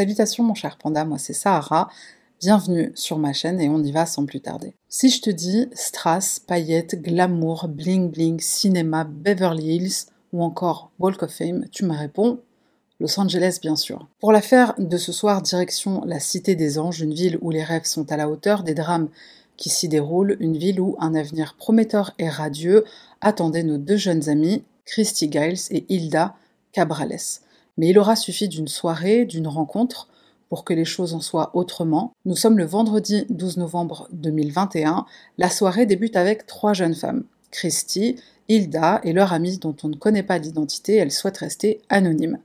Salutations mon cher panda, moi c'est Sahara. Bienvenue sur ma chaîne et on y va sans plus tarder. Si je te dis strass, paillettes, glamour, bling bling, cinéma, Beverly Hills ou encore Walk of Fame, tu me réponds Los Angeles bien sûr. Pour l'affaire de ce soir, direction la Cité des Anges, une ville où les rêves sont à la hauteur des drames qui s'y déroulent, une ville où un avenir prometteur et radieux attendait nos deux jeunes amis, Christy Giles et Hilda Cabrales. Mais il aura suffi d'une soirée, d'une rencontre, pour que les choses en soient autrement. Nous sommes le vendredi 12 novembre 2021. La soirée débute avec trois jeunes femmes. Christy, Hilda et leur amie dont on ne connaît pas l'identité, elles souhaitent rester anonymes.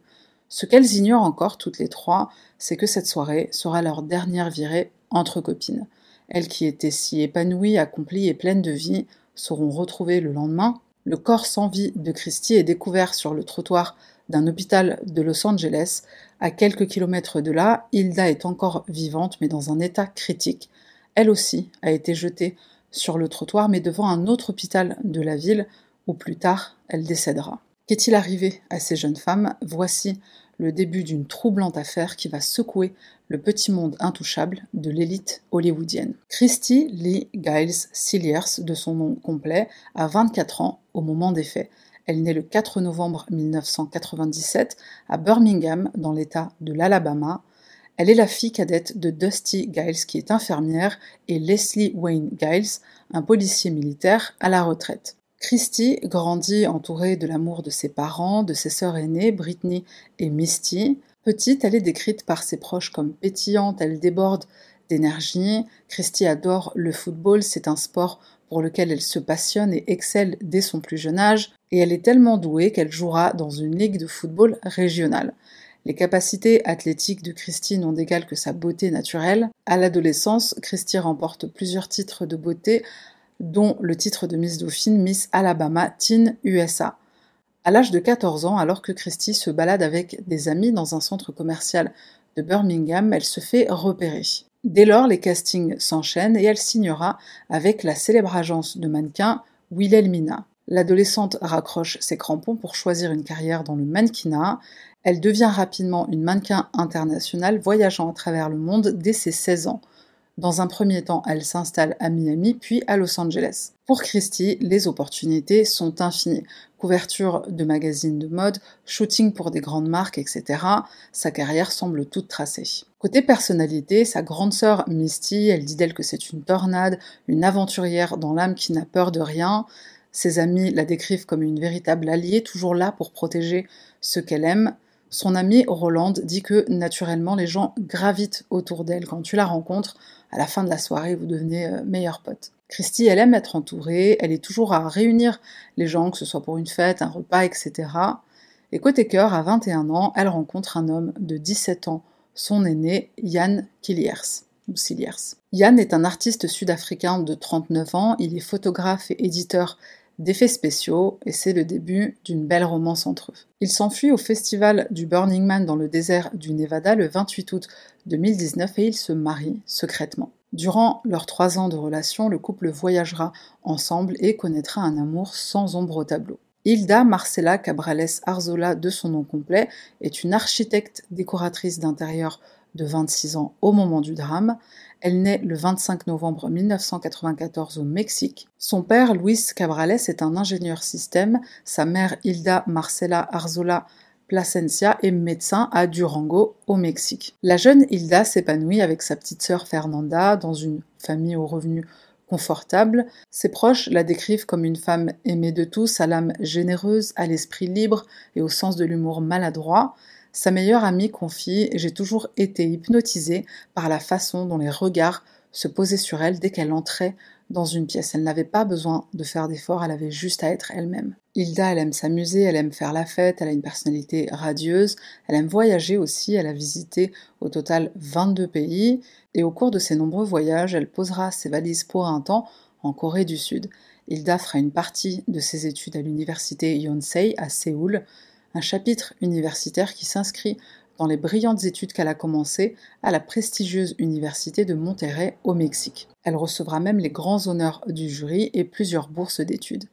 Ce qu'elles ignorent encore toutes les trois, c'est que cette soirée sera leur dernière virée entre copines. Elles qui étaient si épanouies, accomplies et pleines de vie seront retrouvées le lendemain. Le corps sans vie de Christie est découvert sur le trottoir d'un hôpital de Los Angeles. À quelques kilomètres de là, Hilda est encore vivante mais dans un état critique. Elle aussi a été jetée sur le trottoir mais devant un autre hôpital de la ville où plus tard elle décédera. Qu'est-il arrivé à ces jeunes femmes? Voici le début d'une troublante affaire qui va secouer le petit monde intouchable de l'élite hollywoodienne. Christy Lee Giles Cilliers, de son nom complet, a 24 ans au moment des faits. Elle naît le 4 novembre 1997 à Birmingham, dans l'État de l'Alabama. Elle est la fille cadette de Dusty Giles, qui est infirmière, et Leslie Wayne Giles, un policier militaire à la retraite. Christy grandit entourée de l'amour de ses parents, de ses sœurs aînées, Britney et Misty. Petite, elle est décrite par ses proches comme pétillante, elle déborde d'énergie. Christy adore le football, c'est un sport pour lequel elle se passionne et excelle dès son plus jeune âge, et elle est tellement douée qu'elle jouera dans une ligue de football régionale. Les capacités athlétiques de Christy n'ont d'égal que sa beauté naturelle. À l'adolescence, Christy remporte plusieurs titres de beauté dont le titre de Miss Dauphine Miss Alabama Teen USA. À l'âge de 14 ans, alors que Christy se balade avec des amis dans un centre commercial de Birmingham, elle se fait repérer. Dès lors, les castings s'enchaînent et elle signera avec la célèbre agence de mannequins Wilhelmina. L'adolescente raccroche ses crampons pour choisir une carrière dans le mannequinat. Elle devient rapidement une mannequin internationale voyageant à travers le monde dès ses 16 ans. Dans un premier temps, elle s'installe à Miami, puis à Los Angeles. Pour Christie, les opportunités sont infinies. Couverture de magazines de mode, shooting pour des grandes marques, etc. Sa carrière semble toute tracée. Côté personnalité, sa grande sœur Misty, elle dit d'elle que c'est une tornade, une aventurière dans l'âme qui n'a peur de rien. Ses amis la décrivent comme une véritable alliée, toujours là pour protéger ce qu'elle aime. Son amie Roland dit que naturellement les gens gravitent autour d'elle. Quand tu la rencontres, à la fin de la soirée, vous devenez euh, meilleurs potes. Christy, elle aime être entourée, elle est toujours à réunir les gens, que ce soit pour une fête, un repas, etc. Et côté cœur, à 21 ans, elle rencontre un homme de 17 ans, son aîné, Yann Killiers. Ou Yann est un artiste sud-africain de 39 ans, il est photographe et éditeur d'effets spéciaux et c'est le début d'une belle romance entre eux. Il s'enfuit au festival du Burning Man dans le désert du Nevada le 28 août 2019 et ils se marient secrètement. Durant leurs trois ans de relation, le couple voyagera ensemble et connaîtra un amour sans ombre au tableau. Hilda Marcela Cabrales Arzola, de son nom complet, est une architecte décoratrice d'intérieur de 26 ans au moment du drame. Elle naît le 25 novembre 1994 au Mexique. Son père, Luis Cabrales, est un ingénieur système. Sa mère, Hilda Marcela Arzola Plasencia, est médecin à Durango, au Mexique. La jeune Hilda s'épanouit avec sa petite sœur Fernanda dans une famille aux revenus confortables. Ses proches la décrivent comme une femme aimée de tous, à l'âme généreuse, à l'esprit libre et au sens de l'humour maladroit. Sa meilleure amie confie J'ai toujours été hypnotisée par la façon dont les regards se posaient sur elle dès qu'elle entrait dans une pièce. Elle n'avait pas besoin de faire d'efforts, elle avait juste à être elle-même. Hilda, elle aime s'amuser, elle aime faire la fête, elle a une personnalité radieuse, elle aime voyager aussi, elle a visité au total 22 pays, et au cours de ses nombreux voyages, elle posera ses valises pour un temps en Corée du Sud. Hilda fera une partie de ses études à l'université Yonsei à Séoul, un chapitre universitaire qui s'inscrit dans les brillantes études qu'elle a commencées à la prestigieuse université de Monterrey au Mexique. Elle recevra même les grands honneurs du jury et plusieurs bourses d'études.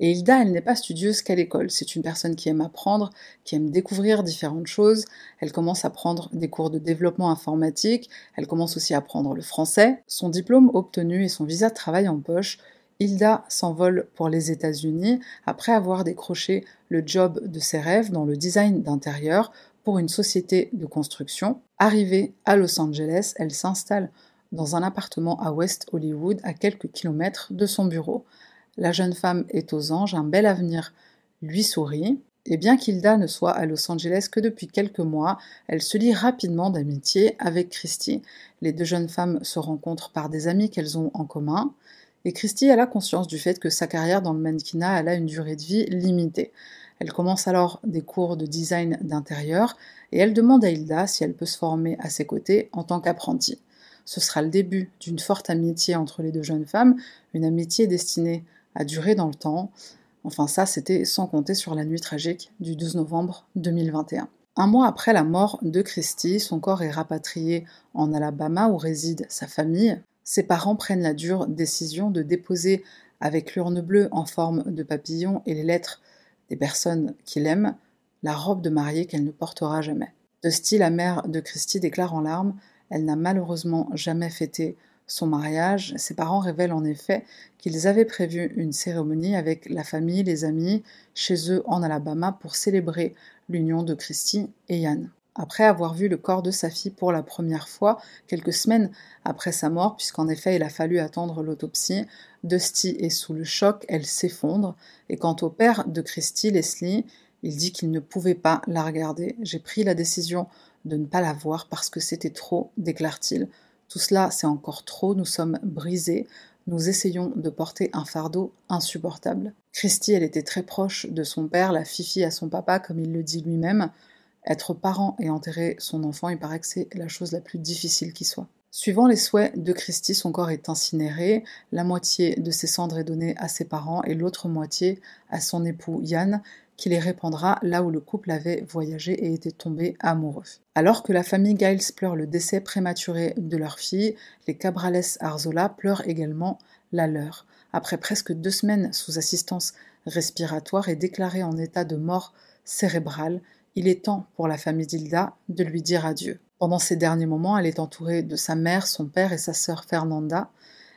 Et Hilda, elle n'est pas studieuse qu'à l'école. C'est une personne qui aime apprendre, qui aime découvrir différentes choses. Elle commence à prendre des cours de développement informatique. Elle commence aussi à apprendre le français. Son diplôme obtenu et son visa de travail en poche, Hilda s'envole pour les États-Unis après avoir décroché le job de ses rêves dans le design d'intérieur pour une société de construction. Arrivée à Los Angeles, elle s'installe dans un appartement à West Hollywood, à quelques kilomètres de son bureau. La jeune femme est aux anges, un bel avenir lui sourit. Et bien qu'Hilda ne soit à Los Angeles que depuis quelques mois, elle se lie rapidement d'amitié avec Christy. Les deux jeunes femmes se rencontrent par des amis qu'elles ont en commun. Et Christy a la conscience du fait que sa carrière dans le mannequinat a une durée de vie limitée. Elle commence alors des cours de design d'intérieur et elle demande à Hilda si elle peut se former à ses côtés en tant qu'apprentie. Ce sera le début d'une forte amitié entre les deux jeunes femmes, une amitié destinée à durer dans le temps. Enfin ça, c'était sans compter sur la nuit tragique du 12 novembre 2021. Un mois après la mort de Christie, son corps est rapatrié en Alabama où réside sa famille. Ses parents prennent la dure décision de déposer avec l'urne bleue en forme de papillon et les lettres des personnes qu'il aime, la robe de mariée qu'elle ne portera jamais. Dusty, la mère de Christy, déclare en larmes Elle n'a malheureusement jamais fêté son mariage. Ses parents révèlent en effet qu'ils avaient prévu une cérémonie avec la famille, les amis, chez eux en Alabama pour célébrer l'union de Christy et Yann. Après avoir vu le corps de sa fille pour la première fois, quelques semaines après sa mort, puisqu'en effet il a fallu attendre l'autopsie, Dusty est sous le choc, elle s'effondre, et quant au père de Christy, Leslie, il dit qu'il ne pouvait pas la regarder. J'ai pris la décision de ne pas la voir parce que c'était trop, déclare-t-il. Tout cela, c'est encore trop, nous sommes brisés, nous essayons de porter un fardeau insupportable. Christy, elle était très proche de son père, la fifi à son papa, comme il le dit lui-même. Être parent et enterrer son enfant, il paraît que c'est la chose la plus difficile qui soit. Suivant les souhaits de Christie, son corps est incinéré, la moitié de ses cendres est donnée à ses parents et l'autre moitié à son époux Yann, qui les répandra là où le couple avait voyagé et était tombé amoureux. Alors que la famille Giles pleure le décès prématuré de leur fille, les Cabrales Arzola pleurent également la leur. Après presque deux semaines sous assistance respiratoire et déclarée en état de mort cérébrale, il est temps pour la famille d'Hilda de lui dire adieu. Pendant ces derniers moments, elle est entourée de sa mère, son père et sa sœur Fernanda.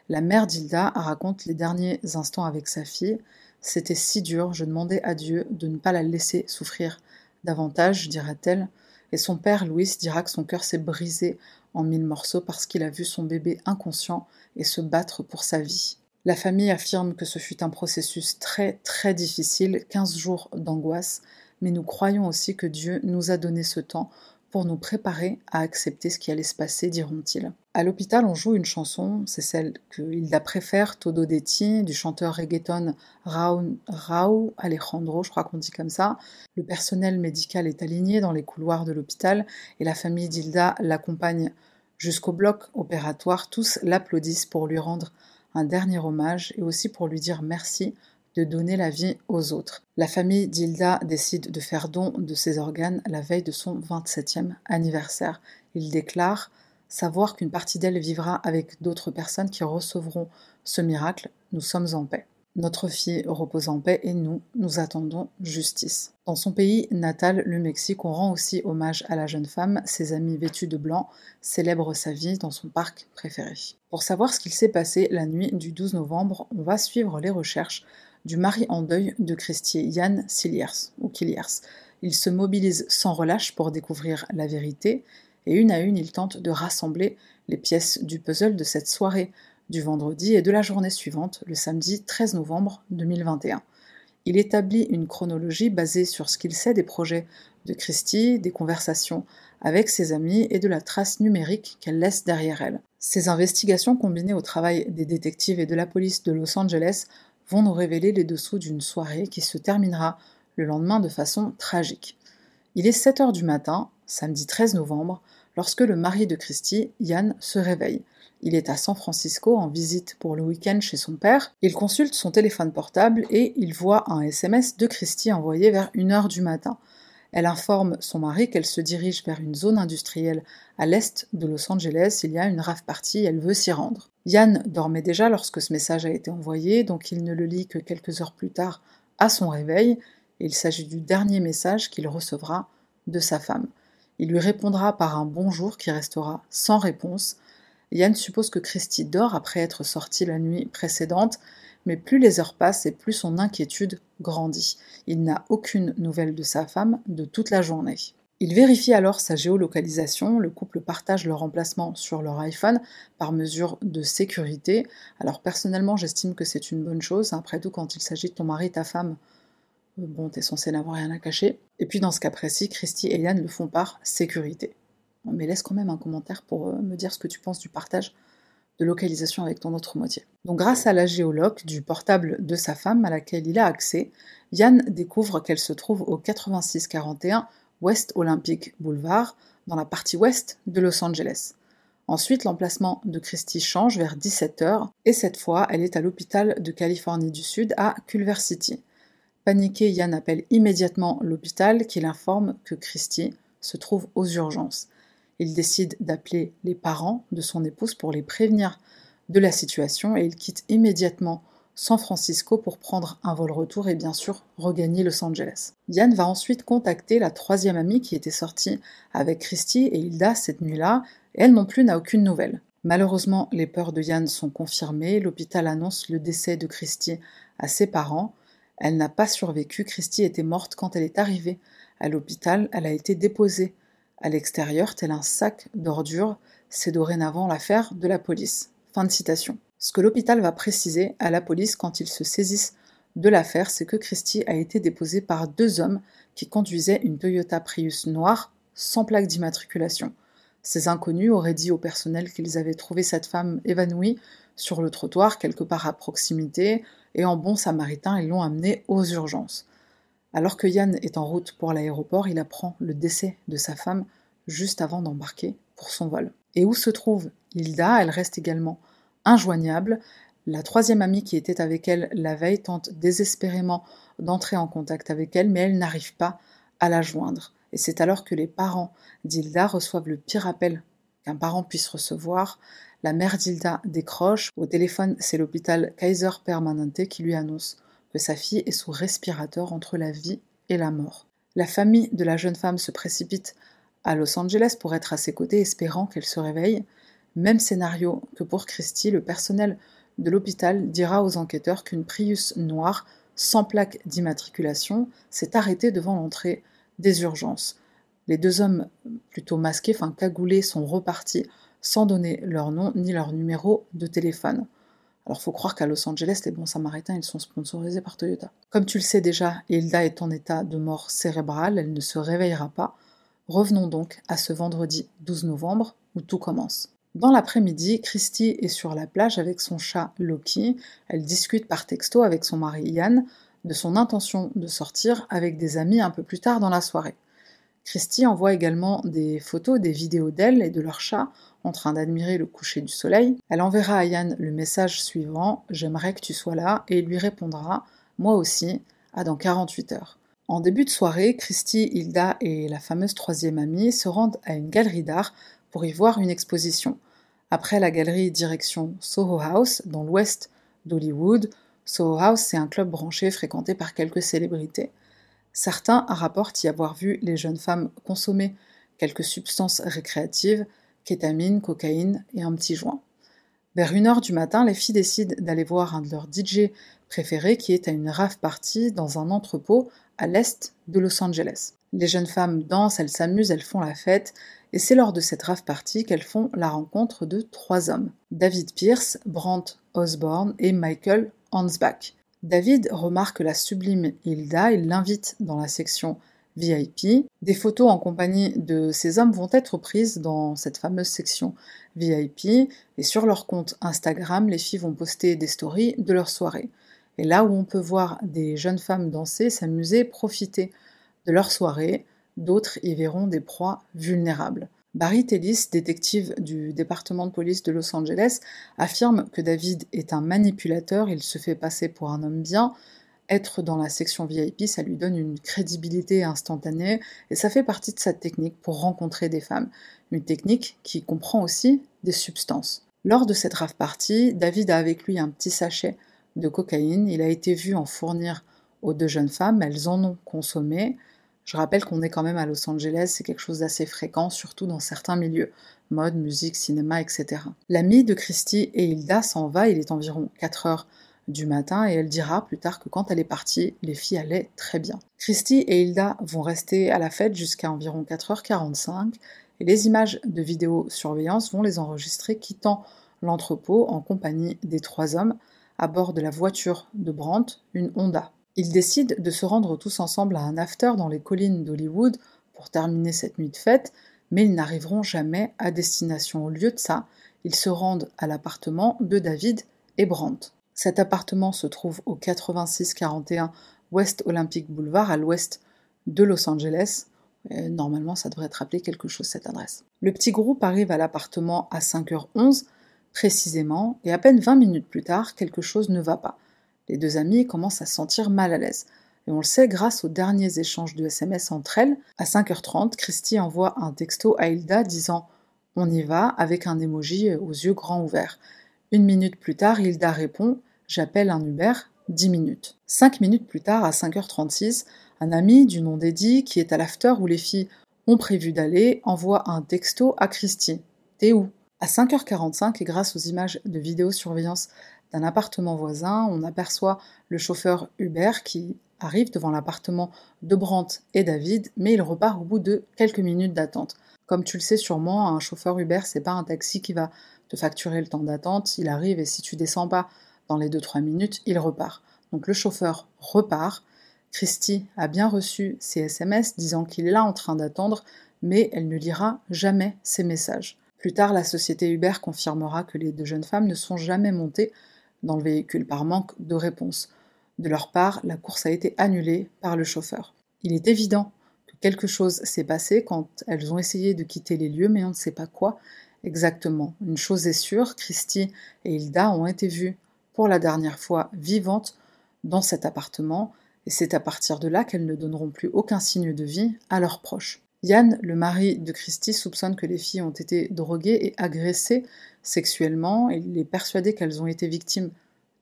La mère d'Hilda raconte les derniers instants avec sa fille. C'était si dur, je demandais à Dieu de ne pas la laisser souffrir davantage, dira-t-elle. Et son père, Louis, dira que son cœur s'est brisé en mille morceaux parce qu'il a vu son bébé inconscient et se battre pour sa vie. La famille affirme que ce fut un processus très très difficile, 15 jours d'angoisse, mais nous croyons aussi que Dieu nous a donné ce temps pour nous préparer à accepter ce qui allait se passer, diront-ils. À l'hôpital, on joue une chanson, c'est celle que Hilda préfère, Todo Detti, du chanteur reggaeton Raúl Alejandro, je crois qu'on dit comme ça. Le personnel médical est aligné dans les couloirs de l'hôpital et la famille d'Hilda l'accompagne jusqu'au bloc opératoire. Tous l'applaudissent pour lui rendre un dernier hommage et aussi pour lui dire merci de donner la vie aux autres. La famille d'Hilda décide de faire don de ses organes la veille de son 27e anniversaire. Il déclare savoir qu'une partie d'elle vivra avec d'autres personnes qui recevront ce miracle. Nous sommes en paix. Notre fille repose en paix et nous, nous attendons justice. Dans son pays natal, le Mexique, on rend aussi hommage à la jeune femme. Ses amis vêtus de blanc célèbrent sa vie dans son parc préféré. Pour savoir ce qu'il s'est passé la nuit du 12 novembre, on va suivre les recherches du mari en deuil de Christie, Yann Siliers, ou Kiliers. Il se mobilise sans relâche pour découvrir la vérité, et une à une, il tente de rassembler les pièces du puzzle de cette soirée du vendredi et de la journée suivante, le samedi 13 novembre 2021. Il établit une chronologie basée sur ce qu'il sait des projets de Christie, des conversations avec ses amis et de la trace numérique qu'elle laisse derrière elle. Ces investigations combinées au travail des détectives et de la police de Los Angeles vont nous révéler les dessous d'une soirée qui se terminera le lendemain de façon tragique. Il est 7 heures du matin, samedi 13 novembre, lorsque le mari de Christy, Yann, se réveille. Il est à San Francisco en visite pour le week-end chez son père. Il consulte son téléphone portable et il voit un SMS de Christy envoyé vers 1 heure du matin. Elle informe son mari qu'elle se dirige vers une zone industrielle à l'est de Los Angeles. Il y a une rave party, elle veut s'y rendre. Yann dormait déjà lorsque ce message a été envoyé, donc il ne le lit que quelques heures plus tard à son réveil. Il s'agit du dernier message qu'il recevra de sa femme. Il lui répondra par un bonjour qui restera sans réponse. Yann suppose que Christy dort après être sortie la nuit précédente, mais plus les heures passent et plus son inquiétude grandit. Il n'a aucune nouvelle de sa femme de toute la journée. Il vérifie alors sa géolocalisation, le couple partage leur emplacement sur leur iPhone par mesure de sécurité. Alors personnellement j'estime que c'est une bonne chose, après tout quand il s'agit de ton mari, ta femme, euh, bon t'es censé n'avoir rien à cacher. Et puis dans ce cas précis, Christy et Yann le font par sécurité. Mais laisse quand même un commentaire pour euh, me dire ce que tu penses du partage de localisation avec ton autre moitié. Donc grâce à la géoloc du portable de sa femme à laquelle il a accès, Yann découvre qu'elle se trouve au 8641 West Olympic Boulevard, dans la partie ouest de Los Angeles. Ensuite, l'emplacement de Christie change vers 17h, et cette fois, elle est à l'hôpital de Californie du Sud à Culver City. Paniqué, Yann appelle immédiatement l'hôpital qui l'informe que Christie se trouve aux urgences. Il décide d'appeler les parents de son épouse pour les prévenir de la situation et il quitte immédiatement San Francisco pour prendre un vol retour et bien sûr regagner Los Angeles. Yann va ensuite contacter la troisième amie qui était sortie avec Christy et Hilda cette nuit-là, et elle non plus n'a aucune nouvelle. Malheureusement, les peurs de Yann sont confirmées, l'hôpital annonce le décès de Christy à ses parents. Elle n'a pas survécu, Christy était morte quand elle est arrivée à l'hôpital, elle a été déposée à l'extérieur tel un sac d'ordures, c'est dorénavant l'affaire de la police. Fin de citation. Ce que l'hôpital va préciser à la police quand ils se saisissent de l'affaire, c'est que Christie a été déposée par deux hommes qui conduisaient une Toyota Prius noire sans plaque d'immatriculation. Ces inconnus auraient dit au personnel qu'ils avaient trouvé cette femme évanouie sur le trottoir quelque part à proximité, et en bon samaritain, ils l'ont amenée aux urgences. Alors que Yann est en route pour l'aéroport, il apprend le décès de sa femme juste avant d'embarquer pour son vol. Et où se trouve Hilda? Elle reste également injoignable. La troisième amie qui était avec elle la veille tente désespérément d'entrer en contact avec elle, mais elle n'arrive pas à la joindre. Et c'est alors que les parents d'Hilda reçoivent le pire appel qu'un parent puisse recevoir. La mère d'Hilda décroche. Au téléphone, c'est l'hôpital Kaiser Permanente qui lui annonce que sa fille est sous respirateur entre la vie et la mort. La famille de la jeune femme se précipite à Los Angeles pour être à ses côtés, espérant qu'elle se réveille. Même scénario que pour Christie, le personnel de l'hôpital dira aux enquêteurs qu'une Prius noire, sans plaque d'immatriculation, s'est arrêtée devant l'entrée des urgences. Les deux hommes, plutôt masqués, enfin cagoulés, sont repartis sans donner leur nom ni leur numéro de téléphone. Alors faut croire qu'à Los Angeles, les bons samaritains, ils sont sponsorisés par Toyota. Comme tu le sais déjà, Hilda est en état de mort cérébrale, elle ne se réveillera pas. Revenons donc à ce vendredi 12 novembre où tout commence. Dans l'après-midi, Christy est sur la plage avec son chat Loki. Elle discute par texto avec son mari Yann de son intention de sortir avec des amis un peu plus tard dans la soirée. Christy envoie également des photos, des vidéos d'elle et de leur chat en train d'admirer le coucher du soleil. Elle enverra à Yann le message suivant J'aimerais que tu sois là et lui répondra Moi aussi, à dans 48 heures. En début de soirée, Christy, Hilda et la fameuse troisième amie se rendent à une galerie d'art pour y voir une exposition. Après la galerie direction Soho House, dans l'ouest d'Hollywood, Soho House, c'est un club branché fréquenté par quelques célébrités. Certains rapportent y avoir vu les jeunes femmes consommer quelques substances récréatives, kétamine, cocaïne et un petit joint. Vers une heure du matin, les filles décident d'aller voir un de leurs DJ préférés qui est à une rave party dans un entrepôt à l'est de Los Angeles. Les jeunes femmes dansent, elles s'amusent, elles font la fête, et c'est lors de cette rave party qu'elles font la rencontre de trois hommes, David Pierce, Brandt Osborne et Michael Hansbach. David remarque la sublime Hilda, il l'invite dans la section VIP. Des photos en compagnie de ces hommes vont être prises dans cette fameuse section VIP et sur leur compte Instagram, les filles vont poster des stories de leur soirée. Et là où on peut voir des jeunes femmes danser, s'amuser, profiter de leur soirée, d'autres y verront des proies vulnérables. Barry Tellis, détective du département de police de Los Angeles, affirme que David est un manipulateur, il se fait passer pour un homme bien, être dans la section VIP, ça lui donne une crédibilité instantanée et ça fait partie de sa technique pour rencontrer des femmes. Une technique qui comprend aussi des substances. Lors de cette rave party, David a avec lui un petit sachet de cocaïne. Il a été vu en fournir aux deux jeunes femmes, elles en ont consommé. Je rappelle qu'on est quand même à Los Angeles, c'est quelque chose d'assez fréquent, surtout dans certains milieux, mode, musique, cinéma, etc. L'amie de Christy et Hilda s'en va, il est environ 4 heures du matin et elle dira plus tard que quand elle est partie, les filles allaient très bien. Christy et Hilda vont rester à la fête jusqu'à environ 4h45 et les images de vidéosurveillance vont les enregistrer quittant l'entrepôt en compagnie des trois hommes à bord de la voiture de Brandt, une Honda. Ils décident de se rendre tous ensemble à un after dans les collines d'Hollywood pour terminer cette nuit de fête, mais ils n'arriveront jamais à destination. Au lieu de ça, ils se rendent à l'appartement de David et Brandt. Cet appartement se trouve au 8641 West Olympic Boulevard, à l'ouest de Los Angeles. normalement, ça devrait être appelé quelque chose cette adresse. Le petit groupe arrive à l'appartement à 5h11 précisément, et à peine 20 minutes plus tard, quelque chose ne va pas. Les deux amies commencent à se sentir mal à l'aise. Et on le sait grâce aux derniers échanges de SMS entre elles. À 5h30, Christy envoie un texto à Hilda disant On y va avec un emoji aux yeux grands ouverts. Une minute plus tard, Hilda répond J'appelle un Uber, 10 minutes. 5 minutes plus tard, à 5h36, un ami du nom d'Eddie, qui est à l'after où les filles ont prévu d'aller, envoie un texto à Christy. T'es où? À 5h45, et grâce aux images de vidéosurveillance d'un appartement voisin, on aperçoit le chauffeur Uber qui arrive devant l'appartement de Brandt et David, mais il repart au bout de quelques minutes d'attente. Comme tu le sais sûrement, un chauffeur Uber, c'est pas un taxi qui va te facturer le temps d'attente. Il arrive et si tu descends pas dans les 2-3 minutes, il repart. Donc le chauffeur repart. Christy a bien reçu ses SMS disant qu'il est là en train d'attendre, mais elle ne lira jamais ses messages. Plus tard, la société Uber confirmera que les deux jeunes femmes ne sont jamais montées dans le véhicule par manque de réponse. De leur part, la course a été annulée par le chauffeur. Il est évident que quelque chose s'est passé quand elles ont essayé de quitter les lieux, mais on ne sait pas quoi exactement. Une chose est sûre, Christy et Hilda ont été vues la dernière fois vivantes dans cet appartement, et c'est à partir de là qu'elles ne donneront plus aucun signe de vie à leurs proches. Yann, le mari de Christy, soupçonne que les filles ont été droguées et agressées sexuellement, il est persuadé qu'elles ont été victimes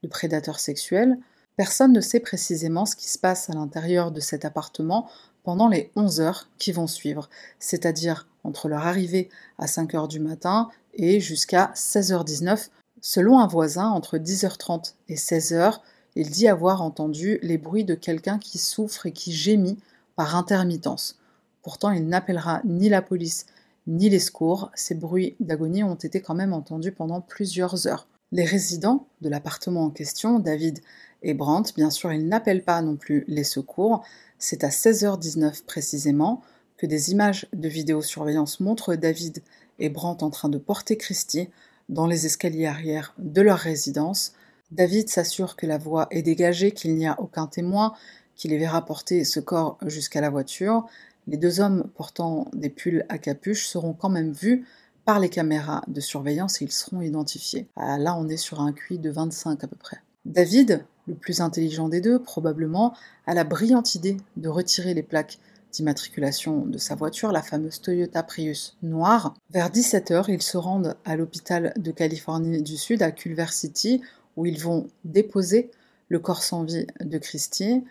de prédateurs sexuels. Personne ne sait précisément ce qui se passe à l'intérieur de cet appartement pendant les 11 heures qui vont suivre, c'est-à-dire entre leur arrivée à 5 heures du matin et jusqu'à 16h19 Selon un voisin, entre 10h30 et 16h, il dit avoir entendu les bruits de quelqu'un qui souffre et qui gémit par intermittence. Pourtant, il n'appellera ni la police ni les secours. Ces bruits d'agonie ont été quand même entendus pendant plusieurs heures. Les résidents de l'appartement en question, David et Brandt, bien sûr, ils n'appellent pas non plus les secours. C'est à 16h19 précisément que des images de vidéosurveillance montrent David et Brandt en train de porter Christie dans les escaliers arrière de leur résidence. David s'assure que la voie est dégagée, qu'il n'y a aucun témoin, qu'il les verra porter ce corps jusqu'à la voiture. Les deux hommes portant des pulls à capuche seront quand même vus par les caméras de surveillance et ils seront identifiés. Ah, là, on est sur un QI de 25 à peu près. David, le plus intelligent des deux, probablement, a la brillante idée de retirer les plaques d'immatriculation de sa voiture, la fameuse Toyota Prius noire. Vers 17h, ils se rendent à l'hôpital de Californie du Sud, à Culver City, où ils vont déposer le corps sans vie de Christie.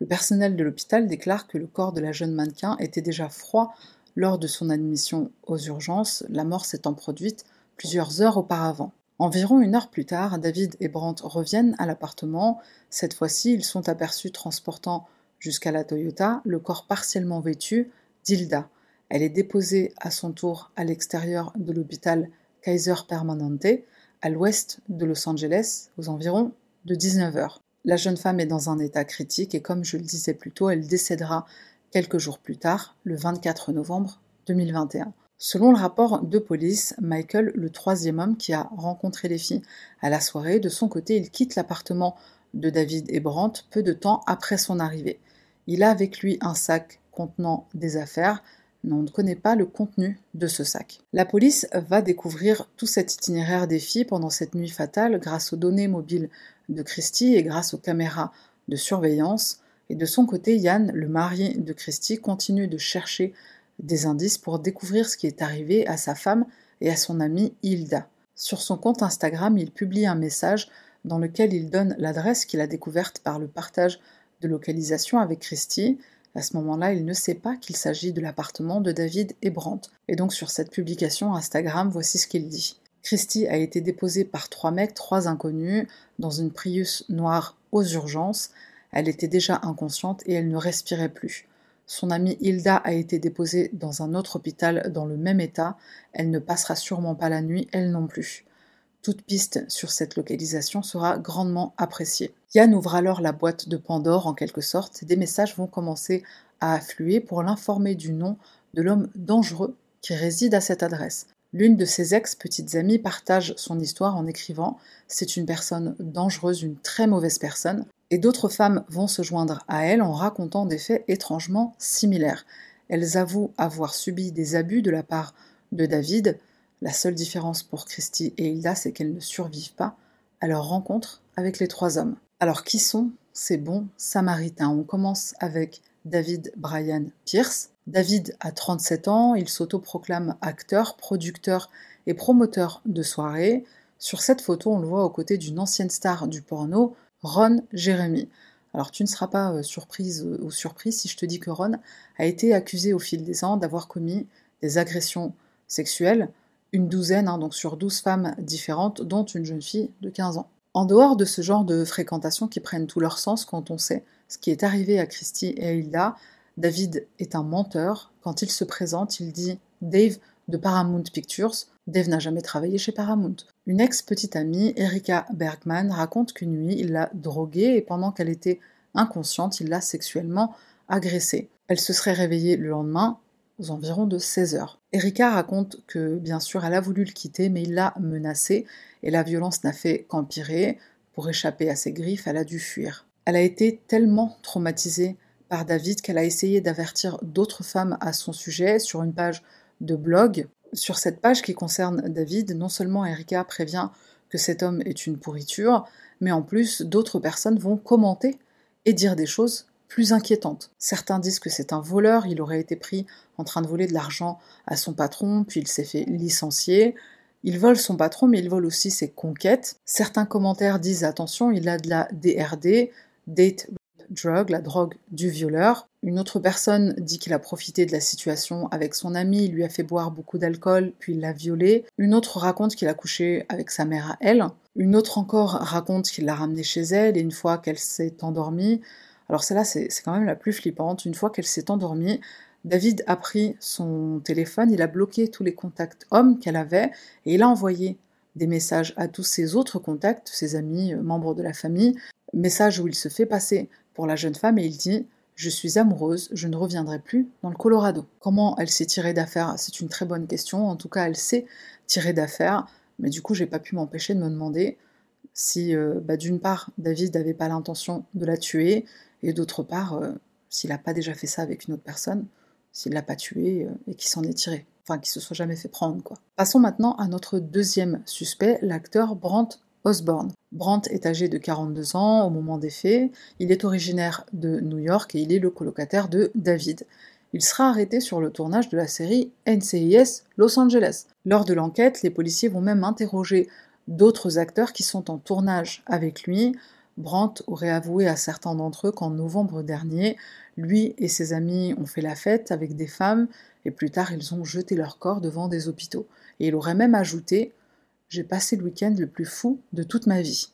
Le personnel de l'hôpital déclare que le corps de la jeune mannequin était déjà froid lors de son admission aux urgences, la mort s'étant produite plusieurs heures auparavant. Environ une heure plus tard, David et Brandt reviennent à l'appartement. Cette fois-ci, ils sont aperçus transportant jusqu'à la Toyota le corps partiellement vêtu d'Hilda. Elle est déposée à son tour à l'extérieur de l'hôpital Kaiser Permanente, à l'ouest de Los Angeles, aux environs de 19 heures. La jeune femme est dans un état critique et comme je le disais plus tôt, elle décédera quelques jours plus tard, le 24 novembre 2021. Selon le rapport de police, Michael, le troisième homme qui a rencontré les filles à la soirée, de son côté, il quitte l'appartement de David et Brandt peu de temps après son arrivée. Il a avec lui un sac contenant des affaires, mais on ne connaît pas le contenu de ce sac. La police va découvrir tout cet itinéraire des filles pendant cette nuit fatale grâce aux données mobiles de Christie et grâce aux caméras de surveillance, et de son côté, Yann, le mari de Christie, continue de chercher des indices pour découvrir ce qui est arrivé à sa femme et à son amie Hilda. Sur son compte Instagram, il publie un message dans lequel il donne l'adresse qu'il a découverte par le partage de localisation avec Christie. À ce moment-là, il ne sait pas qu'il s'agit de l'appartement de David et Brandt. Et donc sur cette publication Instagram, voici ce qu'il dit. Christie a été déposée par trois mecs, trois inconnus, dans une Prius noire aux urgences. Elle était déjà inconsciente et elle ne respirait plus. Son amie Hilda a été déposée dans un autre hôpital dans le même état. Elle ne passera sûrement pas la nuit, elle non plus. Toute piste sur cette localisation sera grandement appréciée. Yann ouvre alors la boîte de Pandore en quelque sorte. Des messages vont commencer à affluer pour l'informer du nom de l'homme dangereux qui réside à cette adresse. L'une de ses ex-petites amies partage son histoire en écrivant C'est une personne dangereuse, une très mauvaise personne et d'autres femmes vont se joindre à elle en racontant des faits étrangement similaires. Elles avouent avoir subi des abus de la part de David. La seule différence pour Christy et Hilda, c'est qu'elles ne survivent pas à leur rencontre avec les trois hommes. Alors qui sont ces bons samaritains? On commence avec David Brian Pierce. David a 37 ans, il s'autoproclame acteur, producteur et promoteur de soirées. Sur cette photo, on le voit aux côtés d'une ancienne star du porno, Ron Jérémy. Alors tu ne seras pas euh, surprise euh, ou surpris si je te dis que Ron a été accusé au fil des ans d'avoir commis des agressions sexuelles, une douzaine, hein, donc sur douze femmes différentes, dont une jeune fille de 15 ans. En dehors de ce genre de fréquentations qui prennent tout leur sens quand on sait ce qui est arrivé à Christy et à Hilda, David est un menteur. Quand il se présente, il dit Dave de Paramount Pictures. Dave n'a jamais travaillé chez Paramount. Une ex-petite amie, Erika Bergman, raconte qu'une nuit, il l'a droguée et pendant qu'elle était inconsciente, il l'a sexuellement agressée. Elle se serait réveillée le lendemain aux environs de 16 heures. Erika raconte que, bien sûr, elle a voulu le quitter, mais il l'a menacée et la violence n'a fait qu'empirer. Pour échapper à ses griffes, elle a dû fuir. Elle a été tellement traumatisée par David qu'elle a essayé d'avertir d'autres femmes à son sujet sur une page de blog sur cette page qui concerne David, non seulement Erika prévient que cet homme est une pourriture, mais en plus d'autres personnes vont commenter et dire des choses plus inquiétantes. Certains disent que c'est un voleur, il aurait été pris en train de voler de l'argent à son patron, puis il s'est fait licencier. Il vole son patron, mais il vole aussi ses conquêtes. Certains commentaires disent attention, il a de la DRD, Date drug, la drogue du violeur. Une autre personne dit qu'il a profité de la situation avec son ami, il lui a fait boire beaucoup d'alcool, puis il l'a violé. Une autre raconte qu'il a couché avec sa mère à elle. Une autre encore raconte qu'il l'a ramenée chez elle et une fois qu'elle s'est endormie, alors celle-là c'est quand même la plus flippante, une fois qu'elle s'est endormie, David a pris son téléphone, il a bloqué tous les contacts hommes qu'elle avait et il a envoyé des messages à tous ses autres contacts, ses amis, euh, membres de la famille, messages où il se fait passer pour la jeune femme et il dit Je suis amoureuse, je ne reviendrai plus dans le Colorado. Comment elle s'est tirée d'affaire? C'est une très bonne question. En tout cas, elle s'est tirée d'affaire, mais du coup, j'ai pas pu m'empêcher de me demander si, euh, bah, d'une part, David n'avait pas l'intention de la tuer, et d'autre part, euh, s'il n'a pas déjà fait ça avec une autre personne, s'il l'a pas tuée euh, et qu'il s'en est tiré. Enfin, qu'il se soit jamais fait prendre, quoi. Passons maintenant à notre deuxième suspect, l'acteur Brandt Osborne. Brandt est âgé de 42 ans au moment des faits, il est originaire de New York et il est le colocataire de David. Il sera arrêté sur le tournage de la série NCIS Los Angeles. Lors de l'enquête, les policiers vont même interroger d'autres acteurs qui sont en tournage avec lui. Brandt aurait avoué à certains d'entre eux qu'en novembre dernier, lui et ses amis ont fait la fête avec des femmes et plus tard ils ont jeté leur corps devant des hôpitaux. Et il aurait même ajouté j'ai passé le week-end le plus fou de toute ma vie.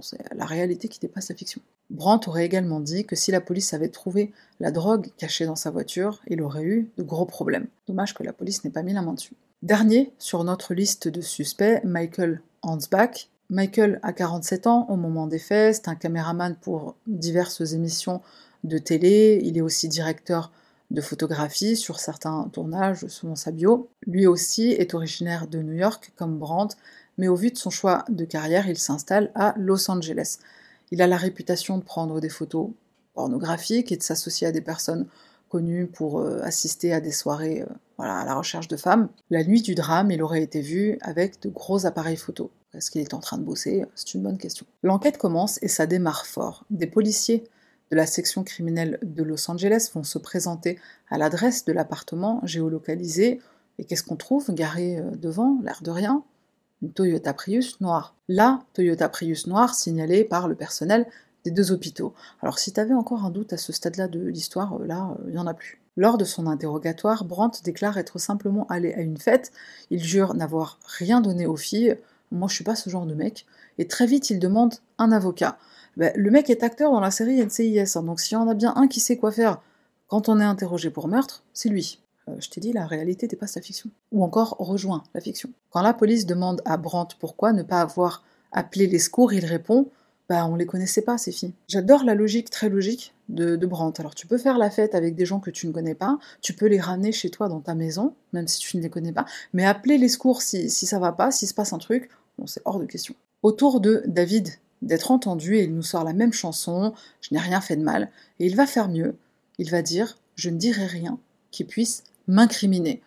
c'est la réalité qui dépasse la fiction. Brandt aurait également dit que si la police avait trouvé la drogue cachée dans sa voiture, il aurait eu de gros problèmes. Dommage que la police n'ait pas mis la main dessus. Dernier sur notre liste de suspects, Michael Hansbach. Michael a 47 ans au moment des faits, c'est un caméraman pour diverses émissions de télé, il est aussi directeur de photographie sur certains tournages selon sa bio. Lui aussi est originaire de New York comme Brandt, mais au vu de son choix de carrière, il s'installe à Los Angeles. Il a la réputation de prendre des photos pornographiques et de s'associer à des personnes connues pour euh, assister à des soirées euh, à la recherche de femmes. La nuit du drame, il aurait été vu avec de gros appareils photo. Est-ce qu'il est en train de bosser C'est une bonne question. L'enquête commence et ça démarre fort. Des policiers de la section criminelle de Los Angeles vont se présenter à l'adresse de l'appartement géolocalisé. Et qu'est-ce qu'on trouve garé euh, devant, l'air de rien Une Toyota Prius noire. La Toyota Prius noire signalée par le personnel des deux hôpitaux. Alors si tu avais encore un doute à ce stade-là de l'histoire, euh, là, il n'y en a plus. Lors de son interrogatoire, Brandt déclare être simplement allé à une fête, il jure n'avoir rien donné aux filles, moi je suis pas ce genre de mec, et très vite il demande un avocat. Ben, le mec est acteur dans la série NCIS, hein, donc s'il y en a bien un qui sait quoi faire quand on est interrogé pour meurtre, c'est lui. Euh, je t'ai dit, la réalité dépasse la fiction. Ou encore rejoint la fiction. Quand la police demande à Brandt pourquoi ne pas avoir appelé les secours, il répond bah on les connaissait pas ces filles. J'adore la logique très logique de, Brandt. Alors tu peux faire la fête avec des gens que tu ne connais pas, tu peux les ramener chez toi dans ta maison, même si tu ne les connais pas, mais appeler les secours si, si ça va pas, s'il se passe un truc, c'est hors de question. Autour de David d'être entendu et il nous sort la même chanson, je n'ai rien fait de mal, et il va faire mieux, il va dire je ne dirai rien qui puisse m'incriminer.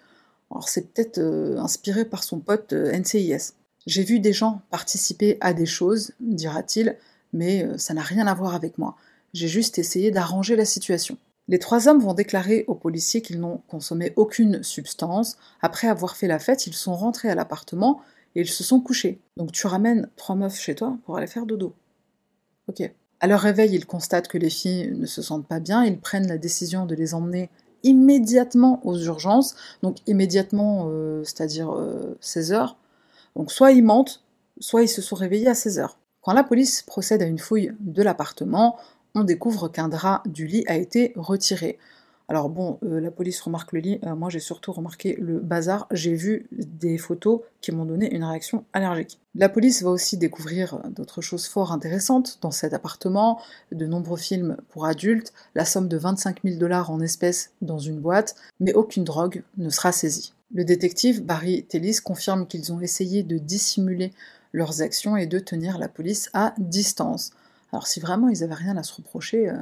Alors c'est peut-être euh, inspiré par son pote euh, NCIS. J'ai vu des gens participer à des choses, dira-t-il, mais euh, ça n'a rien à voir avec moi. J'ai juste essayé d'arranger la situation. Les trois hommes vont déclarer aux policiers qu'ils n'ont consommé aucune substance. Après avoir fait la fête, ils sont rentrés à l'appartement et ils se sont couchés. Donc tu ramènes trois meufs chez toi pour aller faire dodo. Ok. À leur réveil, ils constatent que les filles ne se sentent pas bien, ils prennent la décision de les emmener immédiatement aux urgences, donc immédiatement, euh, c'est-à-dire 16 euh, heures, donc soit ils mentent, soit ils se sont réveillés à 16 heures. Quand la police procède à une fouille de l'appartement, on découvre qu'un drap du lit a été retiré. Alors bon, euh, la police remarque le lit, euh, moi j'ai surtout remarqué le bazar, j'ai vu des photos qui m'ont donné une réaction allergique. La police va aussi découvrir d'autres choses fort intéressantes dans cet appartement, de nombreux films pour adultes, la somme de 25 000 dollars en espèces dans une boîte, mais aucune drogue ne sera saisie. Le détective Barry Tellis confirme qu'ils ont essayé de dissimuler leurs actions et de tenir la police à distance. Alors si vraiment ils n'avaient rien à se reprocher, euh,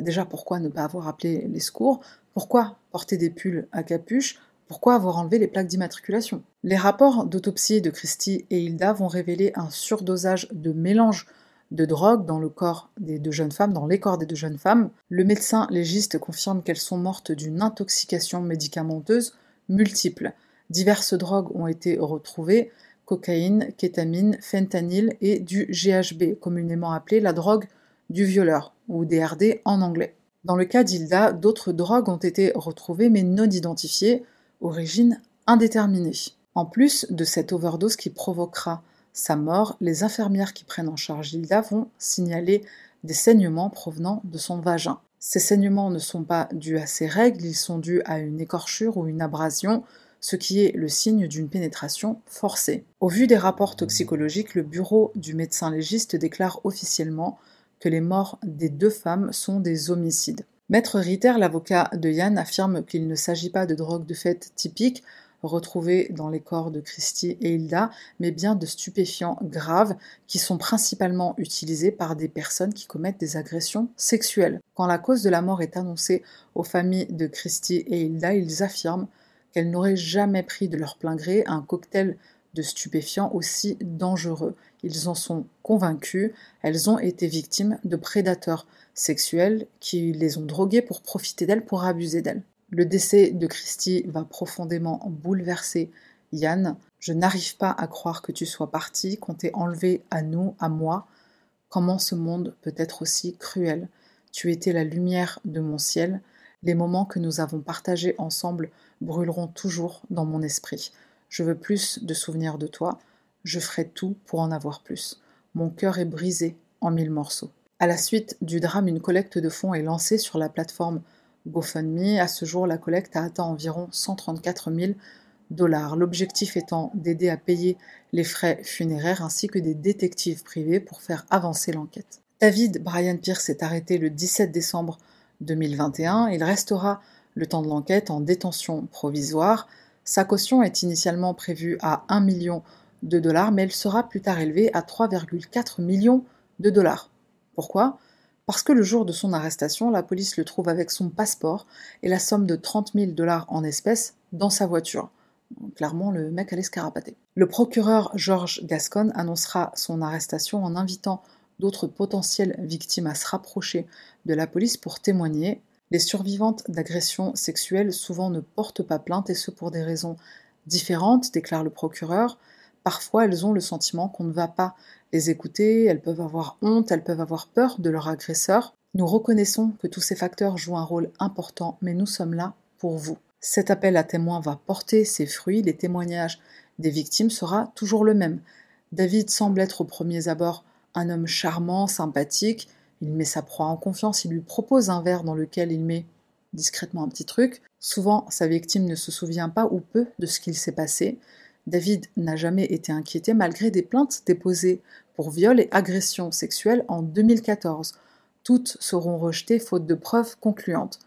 déjà pourquoi ne pas avoir appelé les secours? Pourquoi porter des pulls à capuche? Pourquoi avoir enlevé les plaques d'immatriculation? Les rapports d'autopsie de Christy et Hilda vont révéler un surdosage de mélange de drogue dans le corps des deux jeunes femmes, dans les corps des deux jeunes femmes. Le médecin légiste confirme qu'elles sont mortes d'une intoxication médicamenteuse multiples. Diverses drogues ont été retrouvées, cocaïne, kétamine, fentanyl et du GHB, communément appelé la drogue du violeur, ou DRD en anglais. Dans le cas d'Hilda, d'autres drogues ont été retrouvées mais non identifiées, origine indéterminée. En plus de cette overdose qui provoquera sa mort, les infirmières qui prennent en charge Hilda vont signaler des saignements provenant de son vagin. Ces saignements ne sont pas dus à ses règles, ils sont dus à une écorchure ou une abrasion, ce qui est le signe d'une pénétration forcée. Au vu des rapports toxicologiques, le bureau du médecin légiste déclare officiellement que les morts des deux femmes sont des homicides. Maître Ritter, l'avocat de Yann, affirme qu'il ne s'agit pas de drogue de fête typique, retrouvés dans les corps de Christy et Hilda, mais bien de stupéfiants graves qui sont principalement utilisés par des personnes qui commettent des agressions sexuelles. Quand la cause de la mort est annoncée aux familles de Christy et Hilda, ils affirment qu'elles n'auraient jamais pris de leur plein gré un cocktail stupéfiants aussi dangereux. Ils en sont convaincus, elles ont été victimes de prédateurs sexuels qui les ont droguées pour profiter d'elles, pour abuser d'elles. Le décès de Christy va profondément bouleverser Yann. Je n'arrive pas à croire que tu sois parti, qu'on t'ait enlevé à nous, à moi. Comment ce monde peut être aussi cruel? Tu étais la lumière de mon ciel. Les moments que nous avons partagés ensemble brûleront toujours dans mon esprit. Je veux plus de souvenirs de toi. Je ferai tout pour en avoir plus. Mon cœur est brisé en mille morceaux. À la suite du drame, une collecte de fonds est lancée sur la plateforme GoFundMe. À ce jour, la collecte a atteint environ 134 000 dollars. L'objectif étant d'aider à payer les frais funéraires ainsi que des détectives privés pour faire avancer l'enquête. David Brian Pierce est arrêté le 17 décembre 2021. Il restera le temps de l'enquête en détention provisoire. Sa caution est initialement prévue à 1 million de dollars, mais elle sera plus tard élevée à 3,4 millions de dollars. Pourquoi? Parce que le jour de son arrestation, la police le trouve avec son passeport et la somme de 30 000 dollars en espèces dans sa voiture. clairement, le mec allait se carapater. Le procureur Georges Gascon annoncera son arrestation en invitant d'autres potentielles victimes à se rapprocher de la police pour témoigner. Les survivantes d'agressions sexuelles souvent ne portent pas plainte et ce pour des raisons différentes, déclare le procureur. Parfois, elles ont le sentiment qu'on ne va pas les écouter, elles peuvent avoir honte, elles peuvent avoir peur de leur agresseur. Nous reconnaissons que tous ces facteurs jouent un rôle important, mais nous sommes là pour vous. Cet appel à témoins va porter ses fruits, les témoignages des victimes sera toujours le même. David semble être au premier abord un homme charmant, sympathique, il met sa proie en confiance, il lui propose un verre dans lequel il met discrètement un petit truc. Souvent, sa victime ne se souvient pas ou peu de ce qu'il s'est passé. David n'a jamais été inquiété malgré des plaintes déposées pour viol et agression sexuelle en 2014. Toutes seront rejetées faute de preuves concluantes.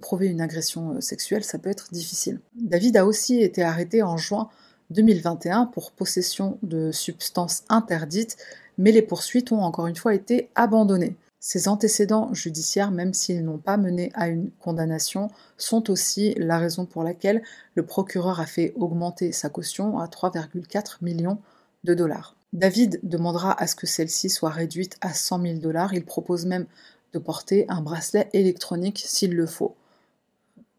Prouver une agression sexuelle, ça peut être difficile. David a aussi été arrêté en juin 2021 pour possession de substances interdites mais les poursuites ont encore une fois été abandonnées. Ces antécédents judiciaires, même s'ils n'ont pas mené à une condamnation, sont aussi la raison pour laquelle le procureur a fait augmenter sa caution à 3,4 millions de dollars. David demandera à ce que celle-ci soit réduite à 100 000 dollars. Il propose même de porter un bracelet électronique s'il le faut.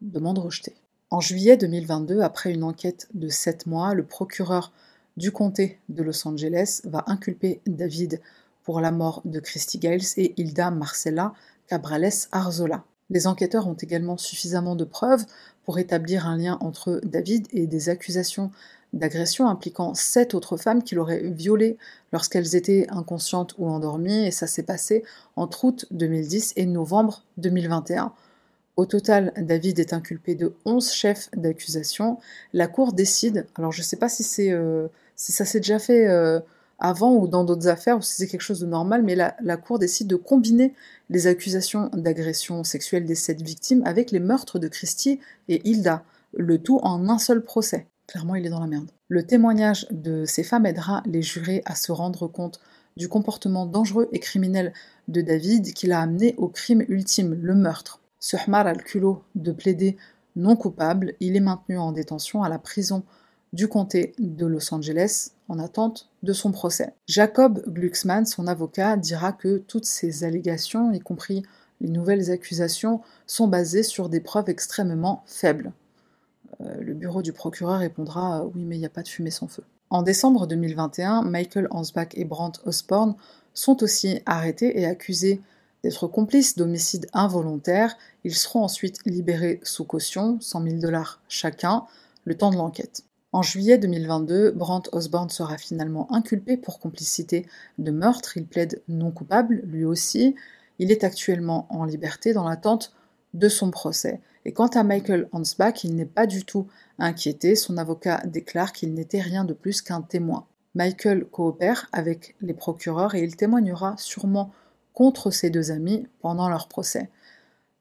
Demande rejetée. En juillet 2022, après une enquête de 7 mois, le procureur du comté de Los Angeles va inculper David pour la mort de Christy Giles et Hilda Marcella Cabrales Arzola. Les enquêteurs ont également suffisamment de preuves pour établir un lien entre David et des accusations d'agression impliquant sept autres femmes qu'il aurait violées lorsqu'elles étaient inconscientes ou endormies, et ça s'est passé entre août 2010 et novembre 2021. Au total, David est inculpé de 11 chefs d'accusation. La Cour décide, alors je ne sais pas si c'est euh, ça s'est déjà fait euh, avant ou dans d'autres affaires, si c'est quelque chose de normal, mais la, Cour décide de combiner les accusations d'agression sexuelle des sept victimes avec les meurtres de Christie et Hilda, le tout en un seul procès. Clairement, il est dans la merde. Le témoignage de ces femmes aidera les jurés à se rendre compte du comportement dangereux et criminel de David qui l'a amené au crime ultime, le meurtre. Ce Hmar a le culot de plaider non coupable, il est maintenu en détention à la prison du comté de Los Angeles en attente de son procès. Jacob Glucksmann, son avocat, dira que toutes ces allégations, y compris les nouvelles accusations, sont basées sur des preuves extrêmement faibles. Euh, le bureau du procureur répondra Oui, mais il n'y a pas de fumée sans feu. En décembre 2021, Michael Hansbach et Brandt Osborne sont aussi arrêtés et accusés d'être complices d'homicide involontaire. Ils seront ensuite libérés sous caution, 100 000 dollars chacun, le temps de l'enquête. En juillet 2022, Brandt Osborne sera finalement inculpé pour complicité de meurtre. Il plaide non coupable, lui aussi. Il est actuellement en liberté dans l'attente de son procès. Et quant à Michael Hansbach, il n'est pas du tout inquiété. Son avocat déclare qu'il n'était rien de plus qu'un témoin. Michael coopère avec les procureurs et il témoignera sûrement contre ses deux amis pendant leur procès.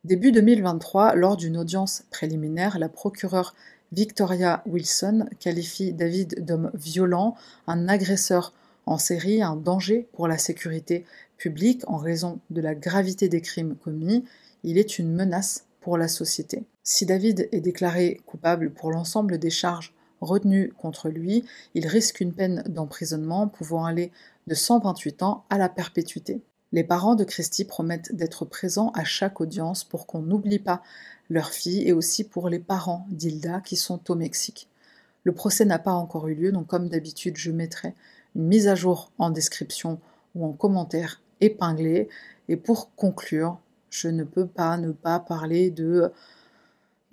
Début 2023, lors d'une audience préliminaire, la procureure Victoria Wilson qualifie David d'homme violent, un agresseur en série, un danger pour la sécurité publique en raison de la gravité des crimes commis. Il est une menace pour la société. Si David est déclaré coupable pour l'ensemble des charges retenues contre lui, il risque une peine d'emprisonnement pouvant aller de 128 ans à la perpétuité. Les parents de Christy promettent d'être présents à chaque audience pour qu'on n'oublie pas leur fille et aussi pour les parents d'Hilda qui sont au Mexique. Le procès n'a pas encore eu lieu, donc comme d'habitude, je mettrai une mise à jour en description ou en commentaire épinglé. Et pour conclure, je ne peux pas ne pas parler de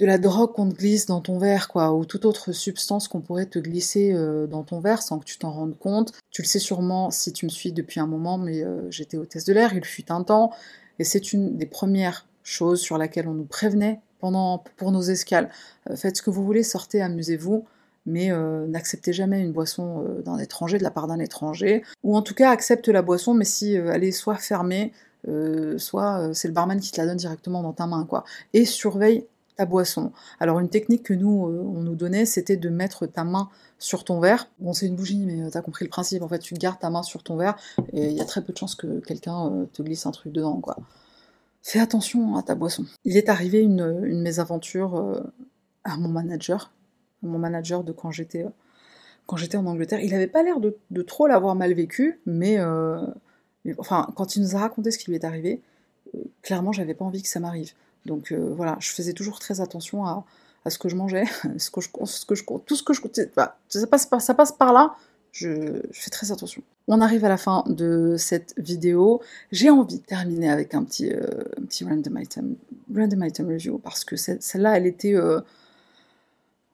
de la drogue qu'on te glisse dans ton verre, quoi, ou toute autre substance qu'on pourrait te glisser euh, dans ton verre sans que tu t'en rendes compte. Tu le sais sûrement si tu me suis depuis un moment, mais euh, j'étais hôtesse de l'air, il fut un temps, et c'est une des premières choses sur laquelle on nous prévenait pendant pour nos escales. Euh, faites ce que vous voulez, sortez, amusez-vous, mais n'acceptez jamais une boisson d'un étranger de la part d'un étranger, ou en tout cas accepte la boisson, mais si elle est soit fermée, soit c'est le barman qui te la donne directement dans ta main, quoi. Et surveille boisson. Alors une technique que nous, euh, on nous donnait, c'était de mettre ta main sur ton verre. Bon, c'est une bougie, mais euh, t'as compris le principe. En fait, tu gardes ta main sur ton verre et il y a très peu de chances que quelqu'un euh, te glisse un truc dedans, quoi. Fais attention à ta boisson. Il est arrivé une, une mésaventure à mon manager, à mon manager de quand j'étais quand j'étais en Angleterre. Il avait pas l'air de, trop l'avoir mal vécu, mais, enfin, quand il nous a raconté ce qui lui est arrivé, clairement, j'avais pas envie que ça m'arrive. Donc voilà, je faisais toujours très attention à, ce que je mangeais, ce que je, ce que je, tout ce que je, bah, ça passe ça passe par là. Je, fais très attention. On arrive à la fin de cette vidéo. J'ai envie de terminer avec un petit, euh, random item, random item review parce que celle-là, elle était. Euh,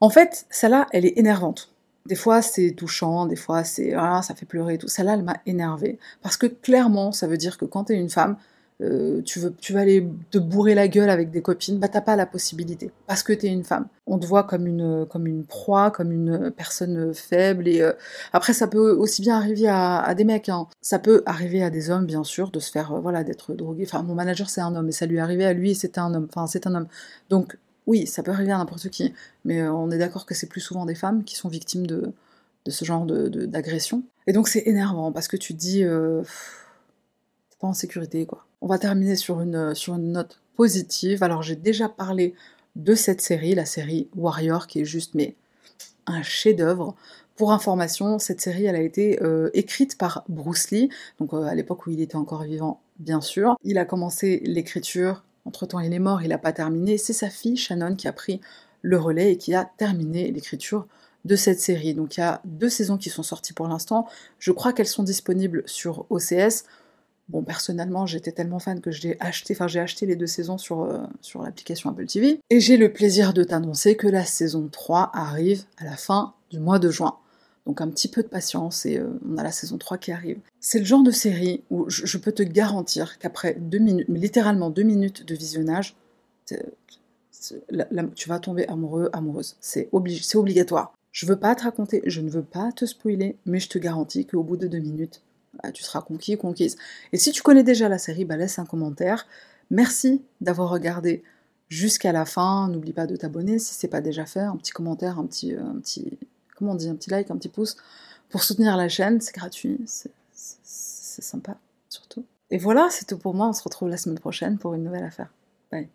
en fait, celle-là, elle est énervante. Des fois, c'est touchant, des fois, c'est ah, ça fait pleurer et tout. Celle-là, elle m'a énervée parce que clairement, ça veut dire que quand tu es une femme, euh, tu, veux, tu vas aller te bourrer la gueule avec des copines, bah t'as pas la possibilité, parce que t'es une femme. On te voit comme une, comme une proie, comme une personne faible, et euh, après ça peut aussi bien arriver à, des mecs, hein. ça peut arriver à des hommes bien sûr, de se faire, euh, voilà, d'être drogué, enfin mon manager c'est un homme, et ça lui arrivé à lui, c'était un homme, enfin c'est un homme. Donc oui, ça peut arriver à n'importe qui, mais on est d'accord que c'est plus souvent des femmes qui sont victimes de, ce genre d'agression. De, et donc c'est énervant, parce que tu te dis, pas en sécurité, quoi. On va terminer sur une, sur une note positive. Alors j'ai déjà parlé de cette série, la série Warrior, qui est juste mais un chef-d'œuvre. Pour information, cette série, elle a été euh, écrite par Bruce Lee, donc euh, à l'époque où il était encore vivant, bien sûr. Il a commencé l'écriture, entre-temps il est mort, il n'a pas terminé. C'est sa fille, Shannon, qui a pris le relais et qui a terminé l'écriture de cette série. Donc il y a deux saisons qui sont sorties pour l'instant. Je crois qu'elles sont disponibles sur OCS. Bon, personnellement, j'étais tellement fan que j'ai acheté, enfin j'ai acheté les deux saisons sur, euh, sur l'application Apple TV. Et j'ai le plaisir de t'annoncer que la saison 3 arrive à la fin du mois de juin. Donc un petit peu de patience et euh, on a la saison 3 qui arrive. C'est le genre de série où je, peux te garantir qu'après deux minutes, littéralement deux minutes de visionnage, tu vas tomber amoureux, amoureuse. C'est obligatoire. Je veux pas te raconter, je ne veux pas te spoiler, mais je te garantis qu'au bout de deux minutes, bah, tu seras conquis, conquise. Et si tu connais déjà la série, bah, laisse un commentaire. Merci d'avoir regardé jusqu'à la fin. N'oublie pas de t'abonner si c'est pas déjà fait. Un petit commentaire, un petit, euh, un petit, comment on dit, un petit like, un petit pouce pour soutenir la chaîne. C'est gratuit, c'est sympa surtout. Et voilà, c'est tout pour moi. On se retrouve la semaine prochaine pour une nouvelle affaire. Bye.